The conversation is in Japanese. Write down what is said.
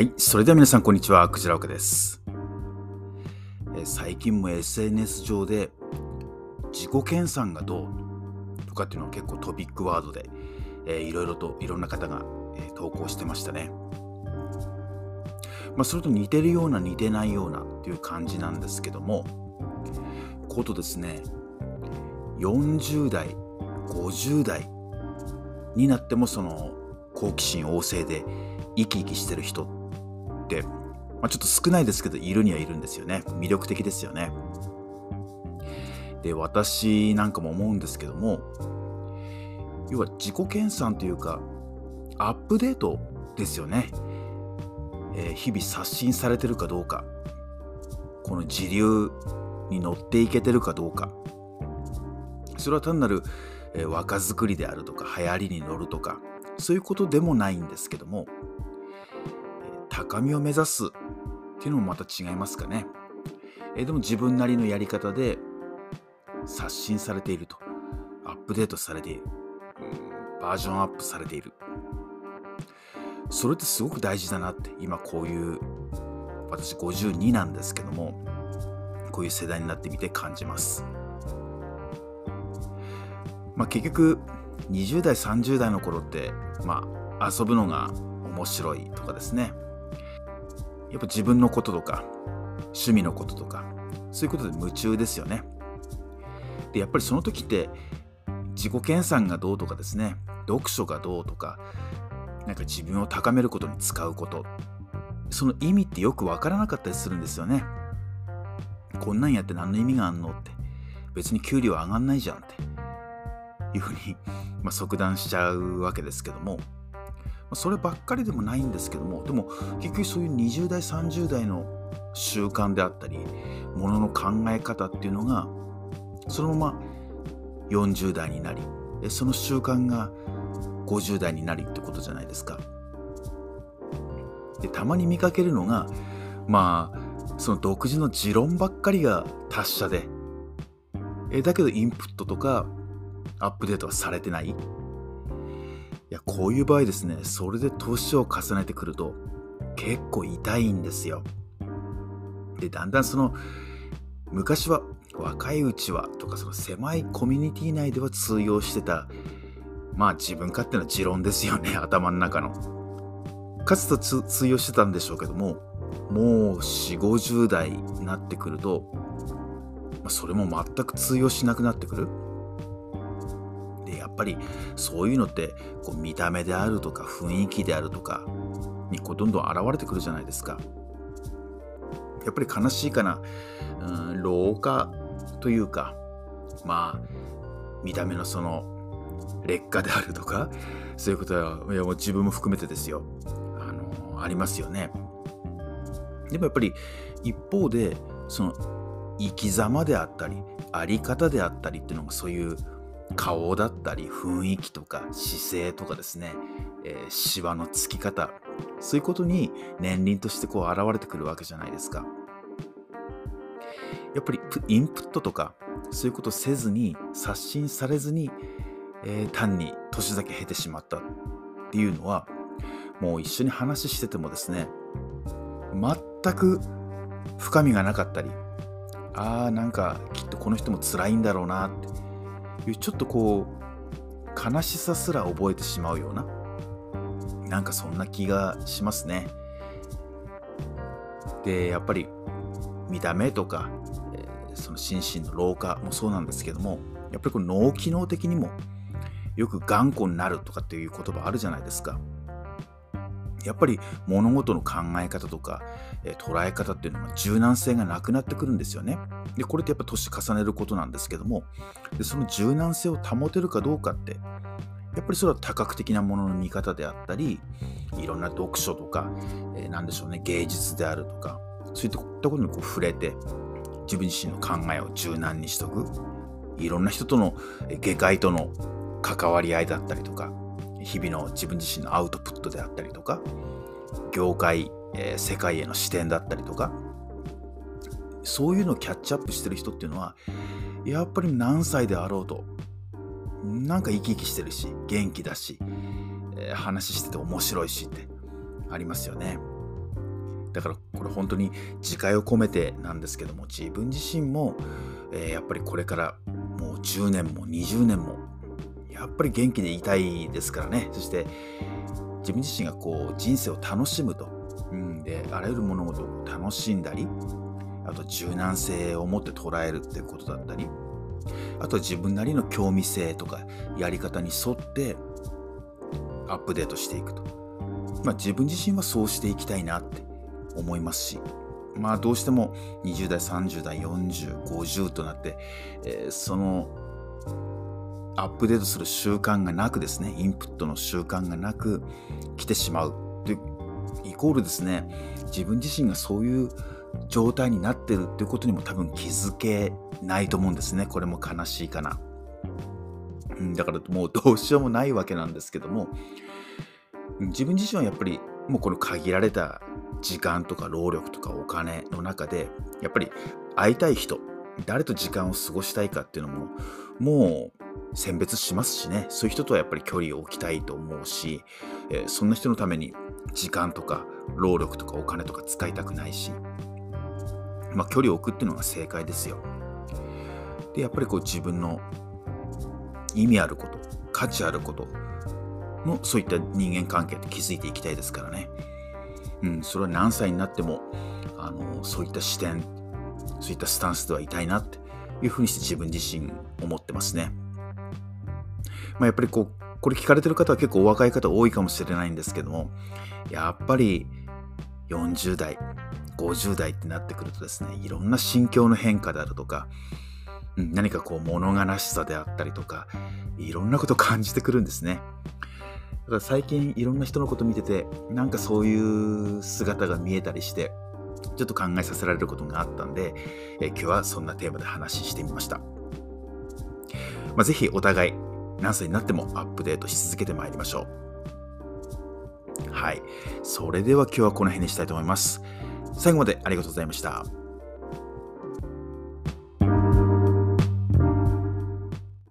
はい、それでは皆さんこんにちは、クジラオカです。最近も SNS 上で自己研鑽がどうとかっていうのは結構トピックワードで、えー、いろいろといろんな方が、えー、投稿してましたね。まあ、それと似てるような似てないようなっていう感じなんですけども、ことですね、40代、50代になってもその好奇心旺盛で生き生きしてる人って、まあ、ちょっと少ないですけど、いるにはいるんですよね。魅力的ですよね。で、私なんかも思うんですけども、要は自己研鑽というか、アップデートですよね。えー、日々刷新されてるかどうか、この時流に乗っていけてるかどうか、それは単なる、えー、若作りであるとか、流行りに乗るとか、そういうことでもないんですけども、高みを目指すっていうのもまた違いますかね。えでも自分なりのやり方で刷新されていると。アップデートされている。バージョンアップされている。それってすごく大事だなって、今こういう、私52なんですけども、こういう世代になってみて感じます。まあ結局、20代、30代の頃って、まあ遊ぶのが面白いとかですね。やっぱ自分のこととか、趣味のこととか、そういうことで夢中ですよね。で、やっぱりその時って、自己研鑽がどうとかですね、読書がどうとか、なんか自分を高めることに使うこと、その意味ってよくわからなかったりするんですよね。こんなんやって何の意味があんのって、別に給料上がんないじゃんっていうふうに、まあ、即断しちゃうわけですけども、そればっかりでもないんですけどもでも結局そういう20代30代の習慣であったりものの考え方っていうのがそのまま40代になりその習慣が50代になりってことじゃないですか。でたまに見かけるのがまあその独自の持論ばっかりが達者でえだけどインプットとかアップデートはされてないいや、こういう場合ですね、それで年を重ねてくると結構痛いんですよ。で、だんだんその、昔は若いうちはとかその狭いコミュニティ内では通用してた、まあ自分勝手な持論ですよね、頭の中の。かつて通用してたんでしょうけども、もう4、50代になってくると、それも全く通用しなくなってくる。ぱりそういうのってこう見た目であるとか雰囲気であるとかにこうどんどん現れてくるじゃないですか。やっぱり悲しいかな、うん、老化というかまあ見た目のその劣化であるとかそういうことはいやもう自分も含めてですよあのありますよね。でもやっぱり一方でその生き様であったりあり方であったりっていうのがそういう顔だったり雰囲気とか姿勢とかですね、えー、シワのつき方。そういうことに年輪としてこう現れてくるわけじゃないですか。やっぱりインプットとかそういうことせずに刷新されずに、えー、単に年だけ経てしまったっていうのはもう一緒に話しててもですね全く深みがなかったりあーなんかきっとこの人も辛いんだろうなってうちょっとこう悲しさすら覚えてしまうようななんかそんな気がしますね。でやっぱり見た目とか、え、その心身の老化もそうなんですけどもやっぱりこの脳機能的にもよく頑固になるとかっていう言葉あるじゃないですか。やっぱり物事の考え方とか、えー、捉え方っていうのが柔軟性がなくなってくるんですよね。でこれってやっぱ年重ねることなんですけどもでその柔軟性を保てるかどうかってやっぱりそれは多角的なものの見方であったりいろんな読書とか、えー、何でしょうね芸術であるとかそういったことにこう触れて自分自身の考えを柔軟にしとくいろんな人との下界との関わり合いだったりとか日々の自分自身のアウトプットであったりとか業界、えー、世界への視点だったりとかそういうのをキャッチアップしてる人っていうのはやっぱり何歳であろうとなんか生き生きしてるし元気だし、えー、話してて面白いしってありますよね。だからこれ本当に自戒を込めてなんですけども自分自身も、えー、やっぱりこれからもう10年も20年もやっぱり元気でいたいですからね。そして自分自身がこう人生を楽しむと、うん、であらゆる物事を楽しんだりあと柔軟性を持って捉えるっていうことだったりあと自分なりの興味性とかやり方に沿ってアップデートしていくと、まあ、自分自身はそうしていきたいなって思いますしまあどうしても20代30代4050となって、えー、そのアップデートする習慣がなくですねインプットの習慣がなく来てしまう。でイコールですね自分自身がそういう状態になってるっていうことにも多分気づけないと思うんですね。これも悲しいかな、うん、だからもうどうしようもないわけなんですけども自分自身はやっぱりもうこの限られた時間とか労力とかお金の中でやっぱり会いたい人誰と時間を過ごしたいかっていうのももう選別しますしね。そういう人とはやっぱり距離を置きたいと思うし、えー、そんな人のために時間とか労力とかお金とか使いたくないし、まあ、距離を置くっていうのが正解ですよ。でやっぱりこう自分の意味あること価値あることのそういった人間関係って築いていきたいですからね。うん、それは何歳になってもあのそういった視点そういったスタンスではいたいなっていうふうにして自分自身思ってますね。まあ、やっぱりこうこれ聞かれてる方は結構お若い方多いかもしれないんですけどもやっぱり40代50代ってなってくるとですねいろんな心境の変化であるとか、何かこう物悲しさであったりとかいろんなこと感じてくるんですね。だから最近いろんな人のこと見てて、なんかそういう姿が見えたりして、ちょっと考えさせられることがあったんで、え今日はそんなテーマで話してみました。まあ、ぜひお互い何歳になってもアップデートし続けてまいりましょう。はい。それでは今日はこの辺にしたいと思います。最後までありがとうございました。